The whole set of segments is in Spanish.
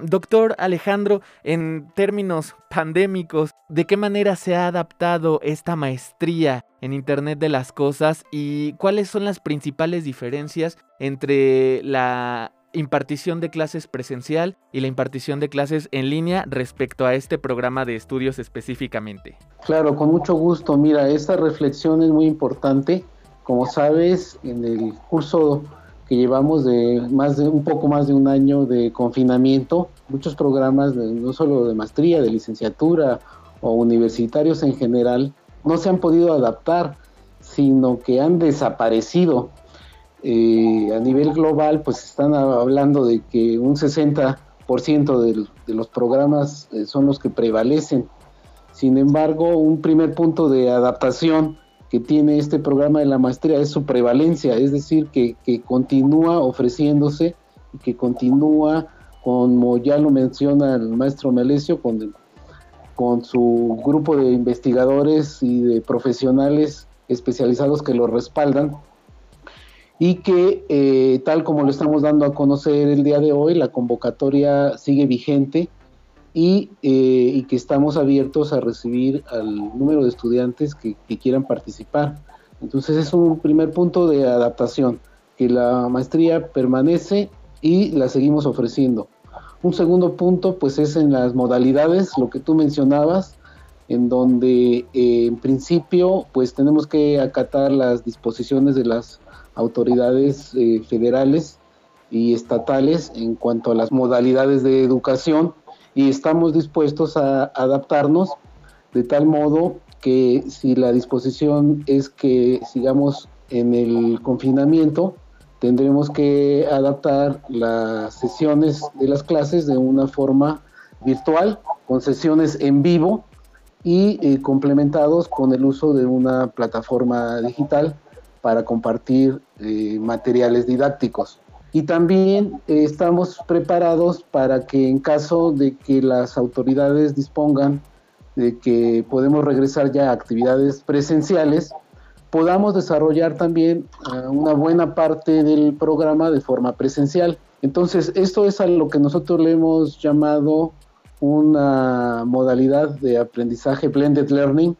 Doctor Alejandro, en términos pandémicos, ¿de qué manera se ha adaptado esta maestría en Internet de las Cosas y cuáles son las principales diferencias entre la impartición de clases presencial y la impartición de clases en línea respecto a este programa de estudios específicamente? Claro, con mucho gusto. Mira, esta reflexión es muy importante. Como sabes, en el curso que llevamos de más de un poco más de un año de confinamiento, muchos programas no solo de maestría, de licenciatura o universitarios en general no se han podido adaptar, sino que han desaparecido. Eh, a nivel global, pues están hablando de que un 60% de, de los programas eh, son los que prevalecen. Sin embargo, un primer punto de adaptación que tiene este programa de la maestría es su prevalencia, es decir, que, continúa ofreciéndose y que continúa, como ya lo menciona el maestro Melesio, con, con su grupo de investigadores y de profesionales especializados que lo respaldan y que eh, tal como lo estamos dando a conocer el día de hoy, la convocatoria sigue vigente eh, y, que estamos abiertos a recibir al número de estudiantes que, quieran participar. Entonces es un primer punto de adaptación, que la maestría permanece y la seguimos ofreciendo. Un segundo punto pues es en las modalidades, lo que tú mencionabas, en donde eh, en principio pues tenemos que acatar las disposiciones de las autoridades eh, federales y estatales en cuanto a las modalidades de educación y estamos dispuestos a adaptarnos de tal modo que si la disposición es que sigamos en el confinamiento, tendremos que adaptar las sesiones de las clases de una forma virtual, con sesiones en vivo y eh, complementados con el uso de una plataforma digital para compartir eh, materiales didácticos y también eh, estamos preparados para que en caso de que las autoridades dispongan de que podemos regresar ya a actividades presenciales, podamos desarrollar también eh, una buena parte del programa de forma presencial. Entonces, esto es a lo que nosotros le hemos llamado una modalidad de aprendizaje blended learning,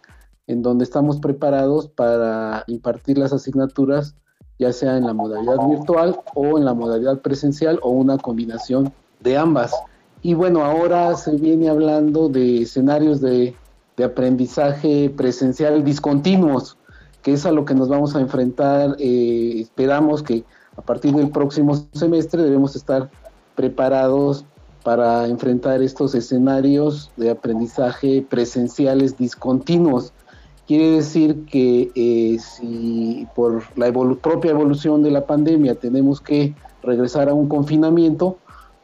en donde estamos preparados para impartir las asignaturas ya sea en la modalidad virtual o en la modalidad presencial o una combinación de ambas. Y bueno, ahora se viene hablando de escenarios de, aprendizaje presencial discontinuos, que es a lo que nos vamos a enfrentar. Eh, esperamos que a partir del próximo semestre debemos estar preparados para enfrentar estos escenarios de aprendizaje presenciales discontinuos. Quiere decir que eh, si por la propia evolución de la pandemia tenemos que regresar a un confinamiento,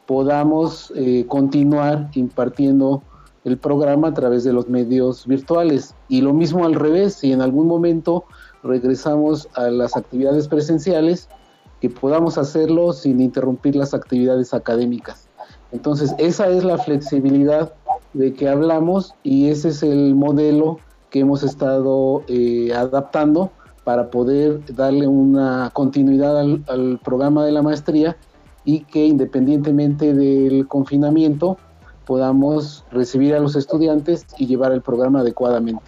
podamos eh, continuar impartiendo el programa a través de los medios virtuales. Y lo mismo al revés, si en algún momento regresamos a las actividades presenciales, que podamos hacerlo sin interrumpir las actividades académicas. Entonces, esa es la flexibilidad de que hablamos y ese es el modelo que hemos estado eh, adaptando para poder darle una continuidad al, programa de la maestría y que independientemente del confinamiento podamos recibir a los estudiantes y llevar el programa adecuadamente.